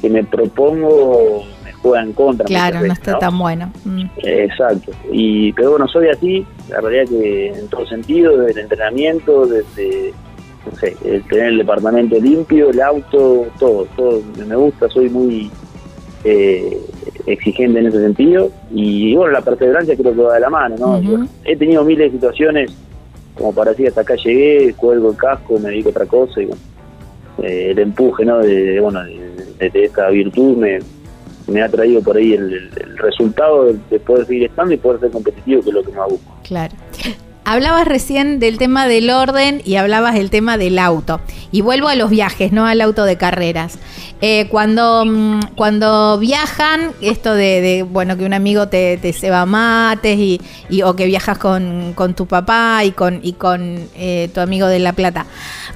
que me propongo me juega en contra. Claro, no está tan bueno. Mm. Exacto. Y, pero bueno, soy así, la realidad que en todo sentido, desde el entrenamiento, desde no sé, el tener el departamento limpio, el auto, todo, todo me gusta, soy muy eh, exigente en ese sentido. Y, bueno, la perseverancia creo que va de la mano, ¿no? he tenido miles de situaciones como para decir hasta acá llegué, cuelgo el casco, me dedico a otra cosa y bueno, eh, el empuje, ¿no? De, bueno, de, esta virtud me, me ha traído por ahí el, resultado de, poder seguir estando y poder ser competitivo, que es lo que más busco. Claro. Hablabas recién del tema del orden y hablabas del tema del auto. Y vuelvo a los viajes, no al auto de carreras. Eh, cuando, mm, cuando viajan, esto de, bueno, que un amigo te, te ceba mates y, o que viajas con, tu papá y con, y con eh, tu amigo de La Plata.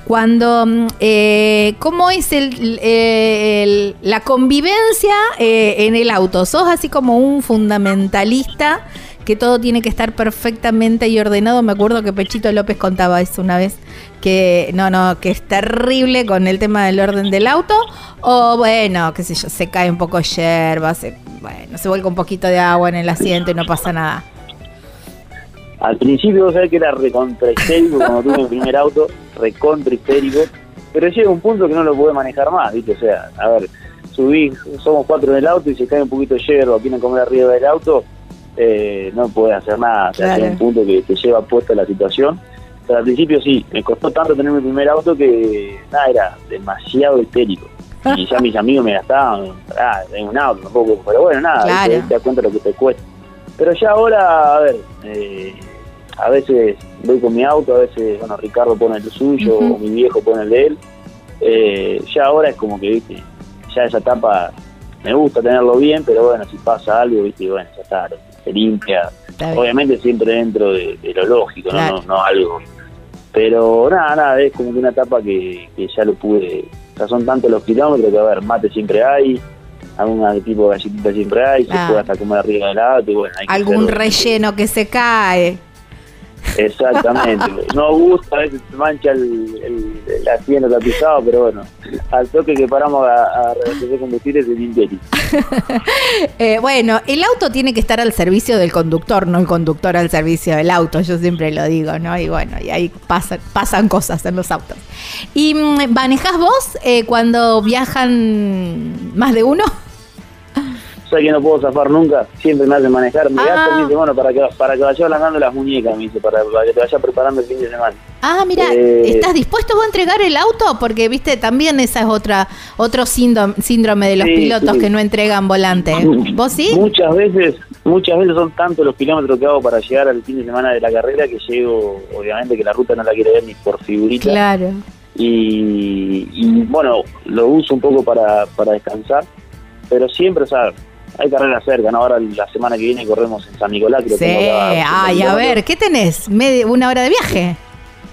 Cuando, mm, eh, ¿cómo es el, la convivencia en el auto? ¿Sos así como un fundamentalista? Que todo tiene que estar perfectamente y ordenado. Me acuerdo que Pechito López contaba eso una vez, que no, no, que es terrible con el tema del orden del auto, o bueno, qué sé yo, se cae un poco yerba, se, bueno, se vuelca un poquito de agua en el asiento y no pasa nada. Al principio sabés que era recontra histérico cuando tuve mi primer auto, recontra histérico, pero llega un punto que no lo pude manejar más, ¿viste? O sea, a ver, subí, somos cuatro en el auto y se cae un poquito de hierba, quieren comer arriba del auto, eh, no puede hacer nada, o sea, un punto que te lleva puesta la situación. Pero al principio sí, me costó tanto tener mi primer auto que nada, era demasiado histérico. Y ya mis amigos me gastaban, ah, en un auto, tampoco, pero bueno, nada, Claro. te, te das cuenta lo que te cuesta. Pero ya ahora, a ver, eh, a veces voy con mi auto, a veces, bueno, Ricardo pone el suyo, o mi viejo pone el de él. Eh, ya ahora es como que, viste, ya esa etapa me gusta tenerlo bien, pero bueno, si pasa algo, viste, bueno, ya está, se limpia. Obviamente siempre dentro de, de lo lógico, ¿no? Claro. no, no algo. Pero nada, nada, es como que una etapa que, que ya lo pude. O sea, son tantos los kilómetros que, a ver, mate siempre hay, algún tipo de galletita siempre hay, se puede hasta comer arriba del auto y bueno, hay que Algún hacerlo. relleno que se cae. Exactamente. No gusta, a veces se mancha el, el, el asiento tapizado, pero bueno, al toque que paramos a, a reabastecer combustible se limpia. Eh, bueno, el auto tiene que estar al servicio del conductor, no el conductor al servicio del auto, yo siempre lo digo, ¿no? Y bueno, y ahí pasan, pasan cosas en los autos. ¿Y mm, manejás vos eh, cuando viajan más de uno? O sea que no puedo zafar nunca, siempre me hacen manejar. Me Ah. gastan, me dice, bueno, para que, para que vaya ablandando las muñecas, me dice, para, para que te vaya preparando el fin de semana. Ah, mira, Eh, ¿estás dispuesto vos a entregar el auto? Porque, viste, también esa es otra otro síndrome, síndrome de los Sí, pilotos sí. que no entregan volante. ¿Vos sí? Muchas veces, muchas veces son tantos los kilómetros que hago para llegar al fin de semana de la carrera que llego, obviamente que la ruta no la quiero ver ni por figurita. Claro. Y, y, bueno, lo uso un poco para, para descansar, pero siempre, o sea, hay carreras cerca, ¿no? Ahora la semana que viene corremos en San Nicolás. Que lo Sí, acá, ay, a ver, ¿qué tenés? ¿Media- ¿Una hora de viaje?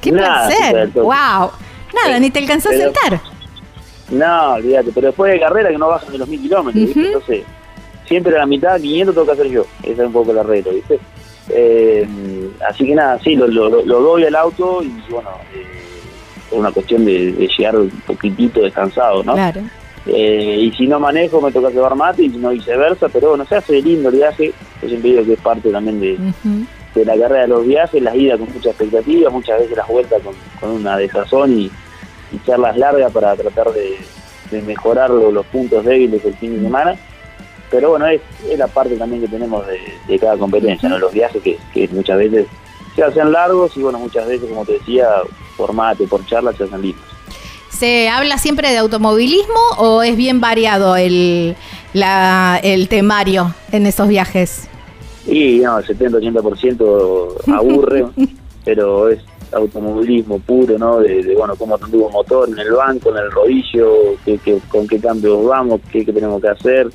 ¡Qué Nada, placer! ¡Wow! Nada, ni te alcanzás a sentar. No, olvídate, pero después de carrera que no bajan de los mil kilómetros, ¿viste? Ujú. Entonces, siempre a la mitad, 500 tengo que hacer yo. Ese es un poco el arreglo, ¿viste? Eh, así que nada, sí, lo, lo, lo doy al auto y bueno, eh, por una cuestión de, de llegar un poquitito descansado, ¿no? Claro. Eh, y si no manejo me toca llevar mate y si no viceversa, pero bueno, se hace lindo el viaje. Yo siempre digo que es parte también de, de la carrera de los viajes, las idas con mucha expectativa, muchas veces las vueltas con, con una desazón y, y charlas largas para tratar de, de mejorar lo- los puntos débiles del fin de semana. Pero bueno, es, es la parte también que tenemos de, de cada competencia, ¿no? los viajes que, que muchas veces se hacen largos y bueno, muchas veces, como te decía, por mate, por charlas se hacen lindos. ¿Se habla siempre de automovilismo o es bien variado el, la- el temario en esos viajes? Y no, el 70-80% aburre, pero es automovilismo puro, ¿no? De, de, bueno, cómo el motor en el banco, en el rodillo, qué, qué- con qué cambios vamos, qué, qué tenemos que hacer,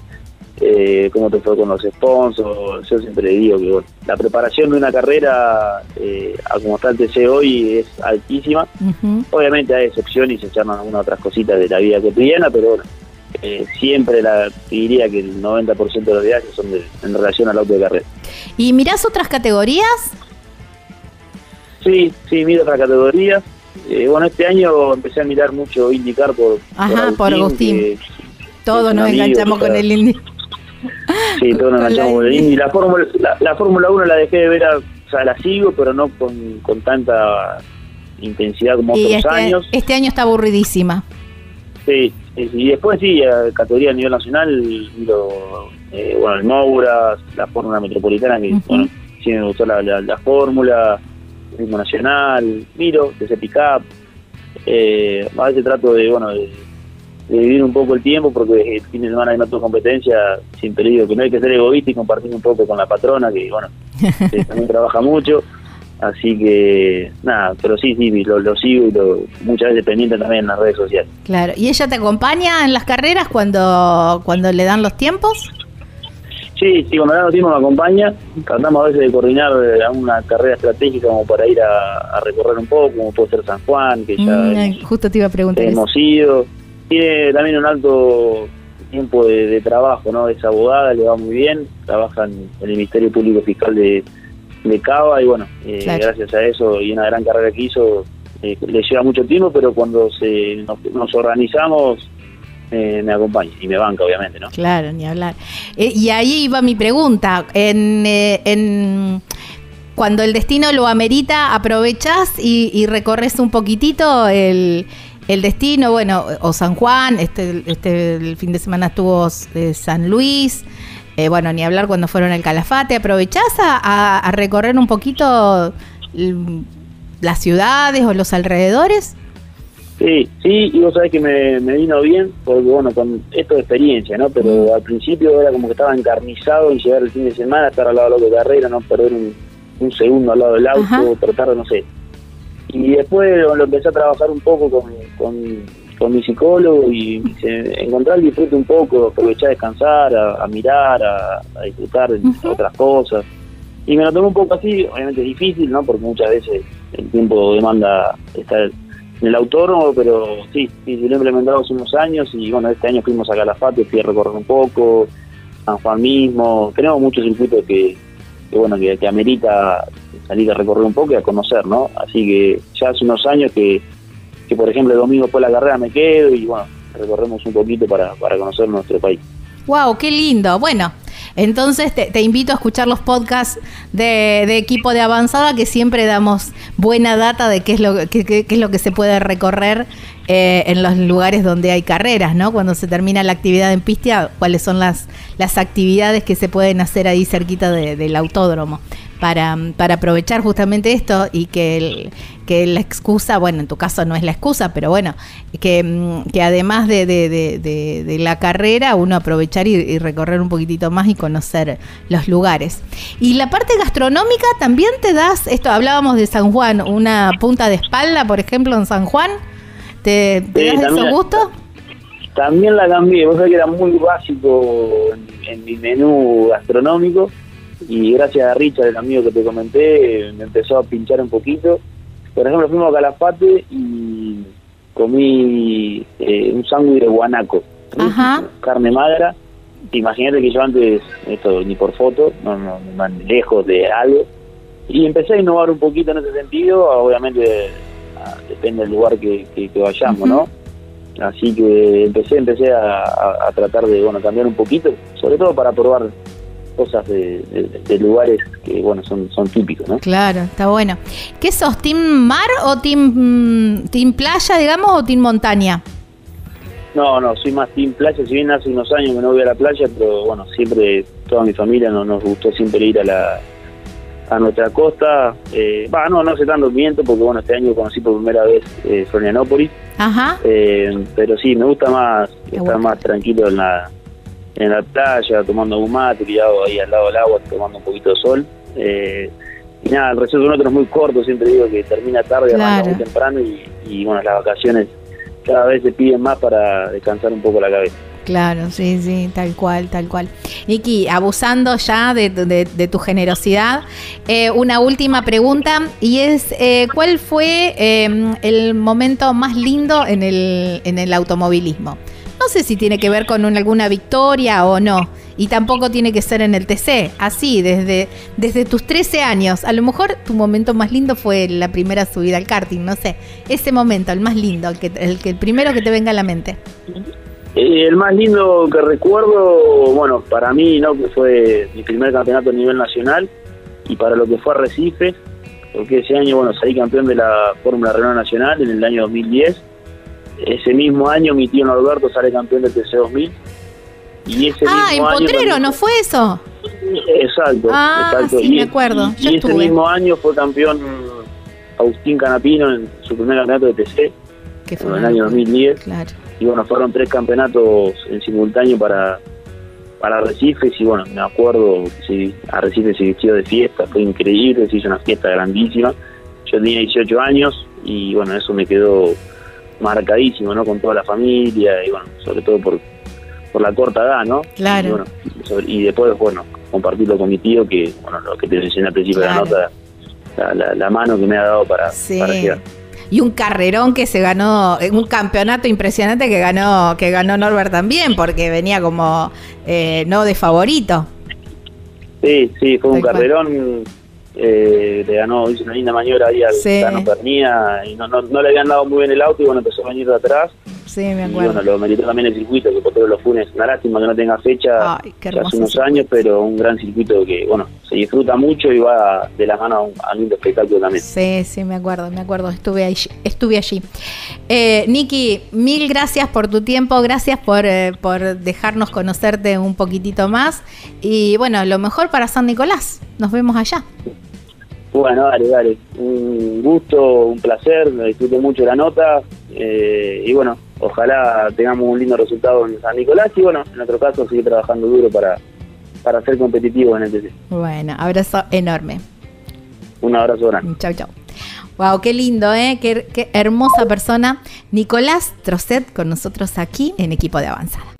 eh, cómo te fue con los sponsors. Yo siempre digo que bueno, la preparación de una carrera, eh, a como está el TC hoy, es altísima. Obviamente hay excepciones y se echan algunas otras cositas de la vida cotidiana, pero bueno, eh, siempre la, diría que el 90% de los viajes son de- en relación al auto de carrera. ¿Y mirás otras categorías? Sí, sí, miro otra categoría. Eh, bueno, este año empecé a mirar mucho IndyCar por, Ajá, por Agustín. que- Todos nos enganchamos o sea, con el Indy. Sí, enganchamos con el Indy. Indy. La Fórmula, la, la Fórmula 1 la dejé de ver, a- o sea, la sigo, pero no con, con tanta intensidad como Y otros este, años. este año está aburridísima. Sí, y después sí, a categoría a nivel nacional, miro, eh, bueno, el Moura, la Fórmula Metropolitana, que Ujú. bueno, sí me gustó la, la, la Fórmula, el ritmo nacional, miro, ese pick-up, eh, a veces trato de, bueno, de, de vivir un poco el tiempo, porque el fin de semana hay tengo competencia, siempre digo que no hay que ser egoísta y compartir un poco con la patrona, que bueno, que también trabaja mucho, así que nada, pero sí, sí, lo, lo sigo y lo, muchas veces pendiente también en las redes sociales. Claro. ¿Y ella te acompaña en las carreras cuando, cuando le dan los tiempos? Sí, sí, cuando damos tiempo me acompaña. Tratamos a veces de coordinar eh, alguna carrera estratégica como para ir a, a recorrer un poco, como puede ser San Juan, que ya Mm, justo te iba a preguntar eso. hemos ido. Tiene también un alto tiempo de, de trabajo, ¿no? Es abogada, le va muy bien, trabaja en, el Ministerio Público Fiscal de, de Cava y bueno, eh, Claro. gracias a eso y una gran carrera que hizo, eh, le lleva mucho tiempo, pero cuando se nos, nos organizamos eh, me acompaña y me banca, obviamente, ¿no? Claro, ni hablar. Eh, y ahí iba mi pregunta. En, eh, en- cuando el destino lo amerita, aprovechás y, y recorres un poquitito el, el destino, bueno, o San Juan, este, este el fin de semana estuvo eh, San Luis, eh, bueno, ni hablar cuando fueron al Calafate, aprovechás a, recorrer un poquito mm, las ciudades o los alrededores? Sí, sí, y vos sabés que me, vino bien, porque bueno, con esto de experiencia, ¿no? Pero mm. al principio era como que estaba encarnizado en llegar el fin de semana, estar al lado de la carrera, no perder un, segundo al lado del auto, tratar de, no sé. Y después lo, empecé a trabajar un poco con, con, mi psicólogo y encontrar el disfrute un poco, aprovechar a descansar, a, mirar, a, disfrutar de otras cosas. Y me lo tomé un poco así, obviamente es difícil, ¿no? Porque muchas veces el tiempo demanda estar en el autónomo, pero sí, sí, lo he implementado hace unos años y bueno, este año fuimos a Calafate, fui a recorrer un poco, San Juan mismo, tenemos muchos circuitos que, bueno, que, amerita salir a recorrer un poco y a conocer, ¿no? Así que ya hace unos años que, que por ejemplo, el domingo después de la carrera me quedo y bueno, recorremos un poquito para, para conocer nuestro país. ¡Wow! ¡Qué lindo! Bueno, entonces te, invito a escuchar los podcasts de, equipo de avanzada que siempre damos buena data de qué es lo, qué, es lo que se puede recorrer eh, en los lugares donde hay carreras, ¿no? Cuando se termina la actividad en pista, cuáles son las, las actividades que se pueden hacer ahí cerquita del autódromo para, para aprovechar justamente esto y que, el, que la excusa, bueno, en tu caso no es la excusa, pero bueno, que, mm, que además de, de, de, la carrera, uno aprovechar y, recorrer un poquitito más y conocer los lugares. Y la parte gastronómica también te das, esto hablábamos de San Juan, una punta de espalda, por ejemplo, en San Juan, ¿te, das ese gusto? También la cambié, vos sabés que era muy básico en mi menú gastronómico y gracias a Richard, el amigo que te comenté, me empezó a pinchar un poquito. Por ejemplo, fuimos a Calafate y comí eh, un sándwich de guanaco, carne magra. Imagínate que yo antes, esto ni por foto, no, no, lejos de algo. Y empecé a innovar un poquito en ese sentido, obviamente depende del lugar que, que, vayamos, ¿no? Así que empecé empecé a, a, tratar de bueno cambiar un poquito, sobre todo para probar cosas de, lugares que, bueno, son, son típicos, ¿no? Claro, está bueno. ¿Qué sos, team mar o team, team playa, digamos, o team montaña? No, no, soy más team playa, si bien hace unos años que no voy a la playa, pero bueno, siempre, toda mi familia nos, nos gustó siempre ir a la a nuestra costa, eh, va, no, no hace tanto miento, porque bueno, este año conocí por primera vez eh, Florianópolis, Ajá. Eh, pero sí, me gusta más estar más tranquilo en la, en la playa, tomando un mate, tirado ahí al lado del agua, tomando un poquito de sol. Eh, y nada, el receso de nosotros es muy corto, siempre digo que termina tarde, muy temprano y, bueno, las vacaciones cada vez se piden más para descansar un poco la cabeza. Claro, sí, sí, tal cual, tal cual. Niki, abusando ya de, tu generosidad, eh, una última pregunta y es, eh, ¿cuál fue el momento más lindo en el, en el automovilismo? No sé si tiene que ver con alguna victoria o no. Y tampoco tiene que ser en el TC. Así, desde, desde tus 13 años. A lo mejor tu momento más lindo fue la primera subida al karting, no sé. Ese momento, el más lindo, el, que, el, el primero que te venga a la mente. Eh, el más lindo que recuerdo, bueno, para mí, ¿no? Que fue mi primer campeonato a nivel nacional y para lo que fue Arrecife, porque ese año, bueno, salí campeón de la Fórmula Renault Nacional en el año 2010 ese mismo año mi tío Norberto sale campeón del TC2000. Y ese ah, en Potrero, ¿no fue eso? Exacto, ah, exacto. Sí, me acuerdo. Y, ese mismo año fue campeón Agustín Canapino en su primer campeonato de TC, que fue en el año 2010. Claro. Y bueno, fueron tres campeonatos en simultáneo para, para Arrecifes y bueno, me acuerdo que Arrecifes se vistió de fiesta, fue increíble, se hizo una fiesta grandísima. Yo tenía 18 años y bueno, eso me quedó marcadísimo, ¿no? Con toda la familia y bueno, sobre todo por, por la corta edad, ¿no? Claro. Y, bueno, y después, bueno, compartirlo con mi tío, que, bueno, lo que te enseñé al principio de la nota, la, mano que me ha dado para, sí. y un carrerón que se ganó, un campeonato impresionante que ganó, que ganó Norbert también, porque venía como eh, no de favorito. Sí, sí, fue un carrerón eh, le ganó, hizo una linda maniobra ahí al sí. Pernía y no, no, no, le habían dado muy bien el auto y bueno, empezó a venir de atrás. Sí, me acuerdo. Y bueno, lo meritó también el circuito, que por todos los funes, una lástima que no tenga fecha hace unos años, pero un gran circuito que, bueno, se disfruta mucho y va de la mano a un, lindo espectáculo también. Sí, sí, me acuerdo, me acuerdo, estuve, ahí, estuve allí. Eh, Niki, mil gracias por tu tiempo, gracias por, eh, por dejarnos conocerte un poquitito más y bueno, lo mejor para San Nicolás, nos vemos allá. Bueno, dale, dale. Un gusto, un placer, me disfruté mucho la nota eh, y bueno, ojalá tengamos un lindo resultado en San Nicolás y bueno, en otro caso seguir trabajando duro para, para ser competitivo en el TC. Bueno, abrazo enorme. Un abrazo grande. Chau, chau. Wow, qué lindo, ¿eh? Qué, qué hermosa persona. Nicolás Trocet con nosotros aquí en Equipo de Avanzada.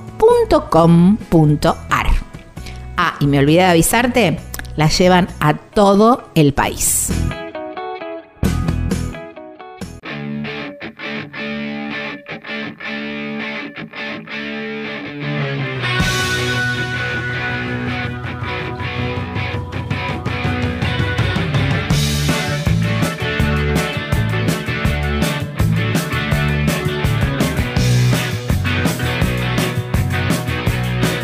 .com.ar. Ah, y me olvidé de avisarte, la llevan a todo el país.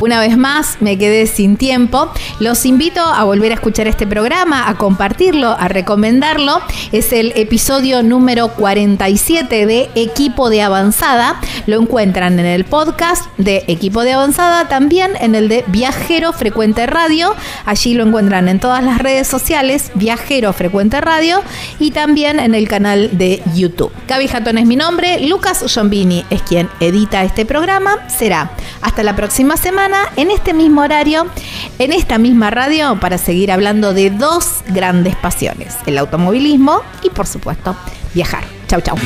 Una vez más, me quedé sin tiempo. Los invito a volver a escuchar este programa, a compartirlo, a recomendarlo. Es el episodio número 47 de Equipo de Avanzada. Lo encuentran en el podcast de Equipo de Avanzada, también en el de Viajero Frecuente Radio. Allí lo encuentran en todas las redes sociales, Viajero Frecuente Radio, y también en el canal de YouTube. Gaby Jatón es mi nombre, Lucas Giombini es quien edita este programa. Será hasta la próxima semana en este mismo horario, en esta misma radio, para seguir hablando de dos grandes pasiones, el automovilismo y por supuesto viajar. Chau, chau.